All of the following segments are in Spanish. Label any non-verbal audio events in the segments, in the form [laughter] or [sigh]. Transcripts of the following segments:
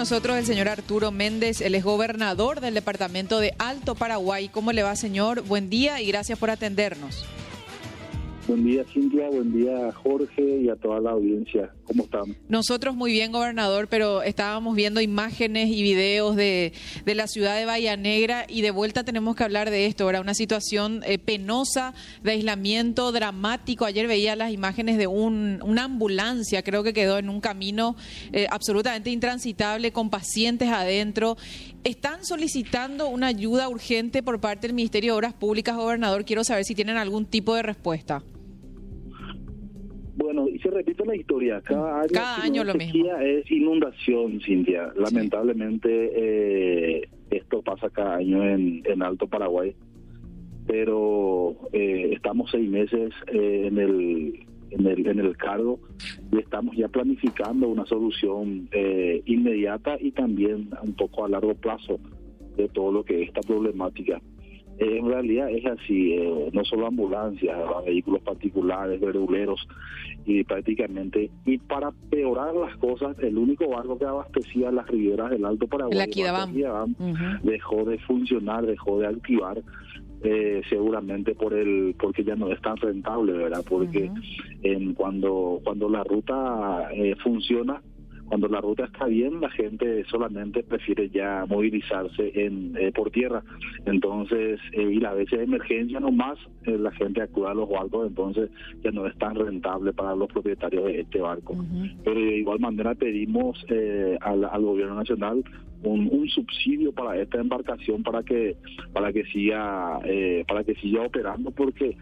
nosotros el señor Arturo Méndez, él es gobernador del departamento de Alto Paraguay. ¿Cómo le va, señor? Buen día y gracias por atendernos. Buen día, Cintia. Buen día, Jorge, y a toda la audiencia. ¿Cómo están? Nosotros muy bien, gobernador, pero estábamos viendo imágenes y videos de, de la ciudad de Bahía Negra y de vuelta tenemos que hablar de esto. Era una situación eh, penosa de aislamiento dramático. Ayer veía las imágenes de un, una ambulancia, creo que quedó en un camino eh, absolutamente intransitable con pacientes adentro. Están solicitando una ayuda urgente por parte del Ministerio de Obras Públicas, gobernador. Quiero saber si tienen algún tipo de respuesta. Bueno, y se repite la historia. Cada año, Cada año lo mismo. es inundación, Cintia. Lamentablemente eh, esto pasa cada año en, en Alto Paraguay. Pero eh, estamos seis meses eh, en el en el en el cargo y estamos ya planificando una solución eh, inmediata y también un poco a largo plazo de todo lo que es esta problemática. En realidad es así, eh, no solo ambulancias, vehículos particulares, verduleros, y prácticamente, y para peorar las cosas, el único barco que abastecía las riberas del Alto Paraguay, Ujú. dejó de funcionar, dejó de activar, eh, seguramente por el porque ya no es tan rentable, ¿verdad? Porque en cuando cuando la ruta eh, funciona, cuando la ruta está bien, la gente solamente prefiere ya movilizarse en eh, por tierra. Entonces, eh, y las veces de emergencia nomás, eh, la gente acude a los barcos, entonces ya no es tan rentable para los propietarios de este barco. Pero de igual manera pedimos eh, al, al gobierno nacional un, un subsidio para esta embarcación para que para que siga eh, para que siga operando porque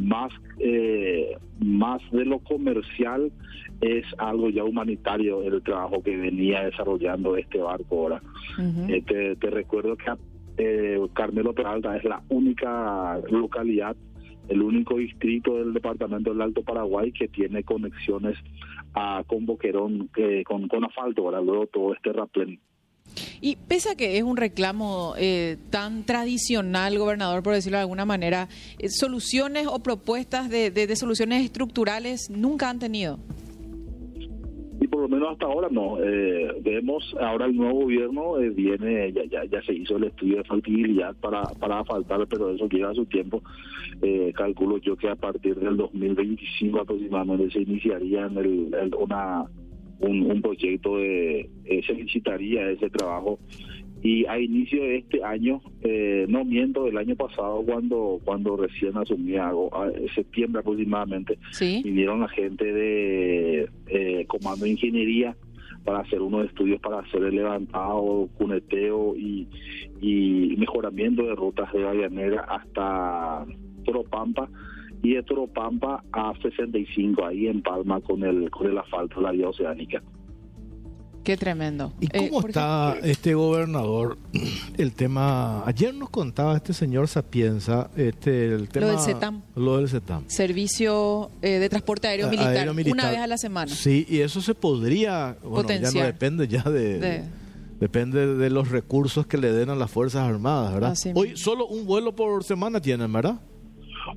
más eh, más de lo comercial es algo ya humanitario el trabajo que venía desarrollando este barco ahora eh, te, te recuerdo que eh, Carmelo Peralta es la única localidad, el único distrito del departamento del Alto Paraguay que tiene conexiones a, con Boquerón, eh, con, con asfalto, ¿verdad? luego todo este raplén. Y pese a que es un reclamo eh, tan tradicional, gobernador, por decirlo de alguna manera, eh, soluciones o propuestas de, de- de soluciones estructurales nunca han tenido. Y por lo menos hasta ahora no. Eh, vemos ahora el nuevo gobierno eh, viene, ya, se hizo el estudio de factibilidad para, para asfaltar, pero eso lleva su tiempo. Calculo yo que a partir del 2025 aproximadamente se iniciaría el- una un, un proyecto de eh, se licitaría ese trabajo y a inicio de este año eh, no miento del año pasado cuando cuando recién asumí en septiembre aproximadamente ¿Sí? vinieron la gente de eh, Comando de Ingeniería para hacer unos estudios para hacer el levantado, cuneteo y, y mejoramiento de rutas de Bahía Negra hasta Toropampa y de Toropampa a 65 ahí en Palma con el con el asfalto de la vía oceánica. Qué tremendo. ¿Y Eh, cómo está este gobernador? [clears throat] El tema. Ayer nos contaba este señor Sapienza, este, el tema. del CETAM. Lo del CETAM. Servicio eh, de transporte aéreo militar, aéreo militar. una vez a la semana. Sí, y eso se podría. Bueno, ya no Potenciar. depende ya de. De- Depende de los recursos que le den a las Fuerzas Armadas, ¿verdad? Así Hoy mismo. solo un vuelo por semana tienen, ¿verdad?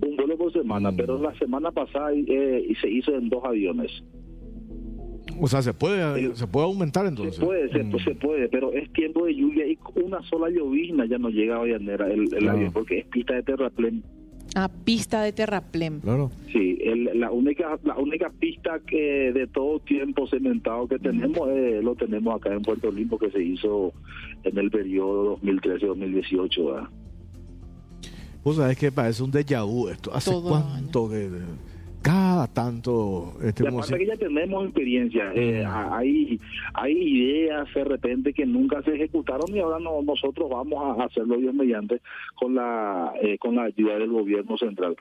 Un vuelo por semana, Mm. pero la semana pasada eh, y se hizo en dos aviones. O sea, se puede, se puede aumentar entonces. Se puede, se, Mm. pues, se puede, pero es tiempo de lluvia y una sola llovizna ya no llega a Vallanera el, el Ah. avión porque es pista de terraplén. A pista de terraplén. Claro. Sí, el- la única la única pista que de todo tiempo cementado que tenemos eh, lo tenemos acá en Puerto Limpo que se hizo en el periodo 2013-2018. Vos sabés que parece un déjà vu esto. ¿Hace Todo cuánto que cada tanto este aparte si- que ya tenemos experiencia, eh, Mm. a- hay hay ideas de repente que nunca se ejecutaron y ahora no, nosotros vamos a hacerlo bien mediante con la eh, con la ayuda del gobierno central.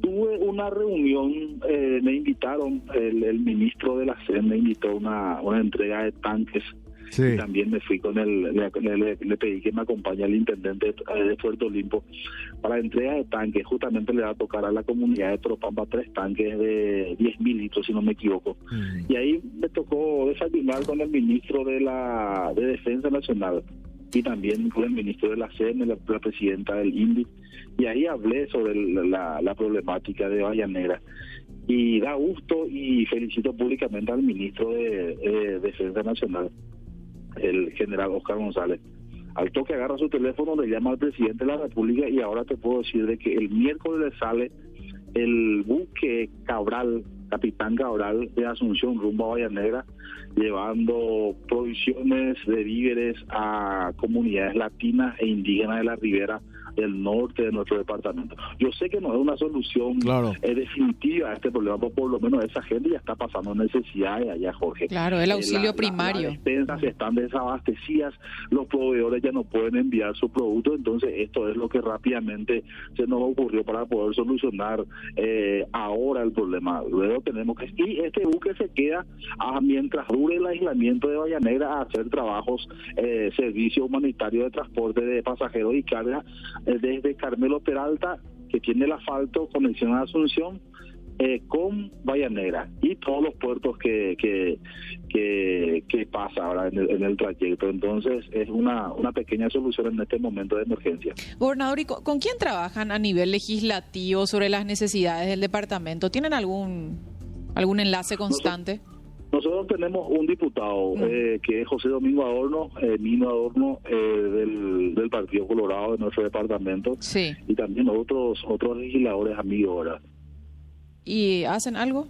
Tuve una reunión, eh, me invitaron, el, el ministro de la CEN me invitó a una, una entrega de tanques Sí. y también me fui con el, le, le- le pedí que me acompañe el intendente de, de Puerto Limpo para la entrega de tanques, justamente le va a tocar a la comunidad de Tropampa tres tanques de 10 mil litros, si no me equivoco. Mm. Y ahí me tocó desayunar con el ministro de la de Defensa Nacional y también con el ministro de la CEN, la, la presidenta del INDI, y ahí hablé sobre el- la, la problemática de Bahía Negra. Y da gusto y felicito públicamente al ministro de, de Defensa Nacional el general Oscar González. Al toque agarra su teléfono, le llama al presidente de la República y ahora te puedo decir de que el miércoles le sale el buque Cabral, Capitán Cabral de Asunción rumbo a Bahía Negra, llevando provisiones de víveres a comunidades latinas e indígenas de la ribera del norte de nuestro departamento. Yo sé que no es una solución eh, definitiva a este problema, pero por lo menos esa gente ya está pasando necesidades allá, Jorge. Claro, el eh, auxilio primario. las despensas están desabastecidas, los proveedores ya no pueden enviar su producto, entonces esto es lo que rápidamente se nos ocurrió para poder solucionar eh, ahora el problema. Luego tenemos que... Y este buque se queda a, mientras dure el aislamiento de Bahía Negra a hacer trabajos, servicio humanitario de transporte de pasajeros y carga eh, desde Carmelo Peralta, que tiene el asfalto, conexión a Asunción, eh, con Bahía Negra y todos los puertos que, que, que, pasa ahora en el, en el, trayecto. Entonces es una, una pequeña solución en este momento de emergencia. Gobernador, ¿y con, quién trabajan a nivel legislativo sobre las necesidades del departamento? ¿Tienen algún, algún enlace constante? Nosotros tenemos un diputado eh, que es José Domingo Adorno, eh, Nino Adorno eh, del, del, Partido Colorado de nuestro departamento. Sí. Y también otros otros legisladores amigos ahora. ¿Y hacen algo?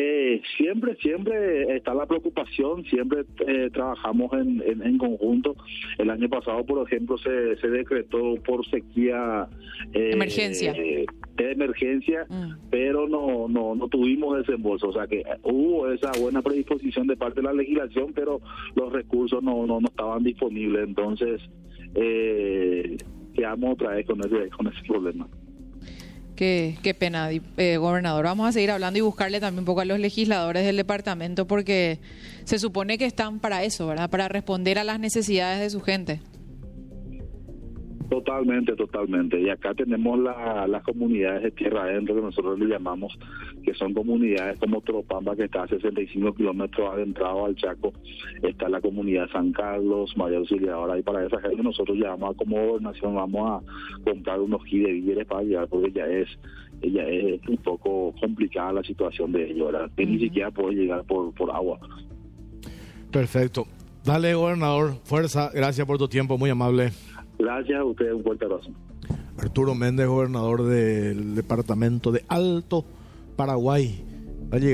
Eh, siempre, siempre está la preocupación, siempre eh, trabajamos en, en, conjunto. El año pasado, por ejemplo, se, se decretó por sequía. Eh, emergencia. de emergencia, mm. pero no, no, no tuvimos desembolso. O sea que hubo esa buena predisposición de parte de la legislación, pero los recursos no, no, no estaban disponibles. Entonces, eh, quedamos otra vez con ese, con ese problema. Qué, qué pena, eh, gobernador. Vamos a seguir hablando y buscarle también un poco a los legisladores del departamento porque se supone que están para eso, ¿verdad? Para responder a las necesidades de su gente. Totalmente, totalmente. Y acá tenemos las comunidades de tierra adentro que nosotros le llamamos, que son comunidades como Tropamba, que está a 65 kilómetros adentrado al Chaco. Está la comunidad San Carlos, María Auxiliadora, y para esa gente nosotros llamamos como gobernación, vamos a comprar unos kits de víveres para llevar, porque ya es ella es un poco complicada la situación de ellos, ¿verdad? Que ni siquiera puede llegar por, por agua. Perfecto. Dale, gobernador, fuerza, gracias por tu tiempo, muy amable. Gracias a ustedes, un fuerte abrazo. Arturo Méndez, gobernador del departamento de Alto Paraguay. Va a llegar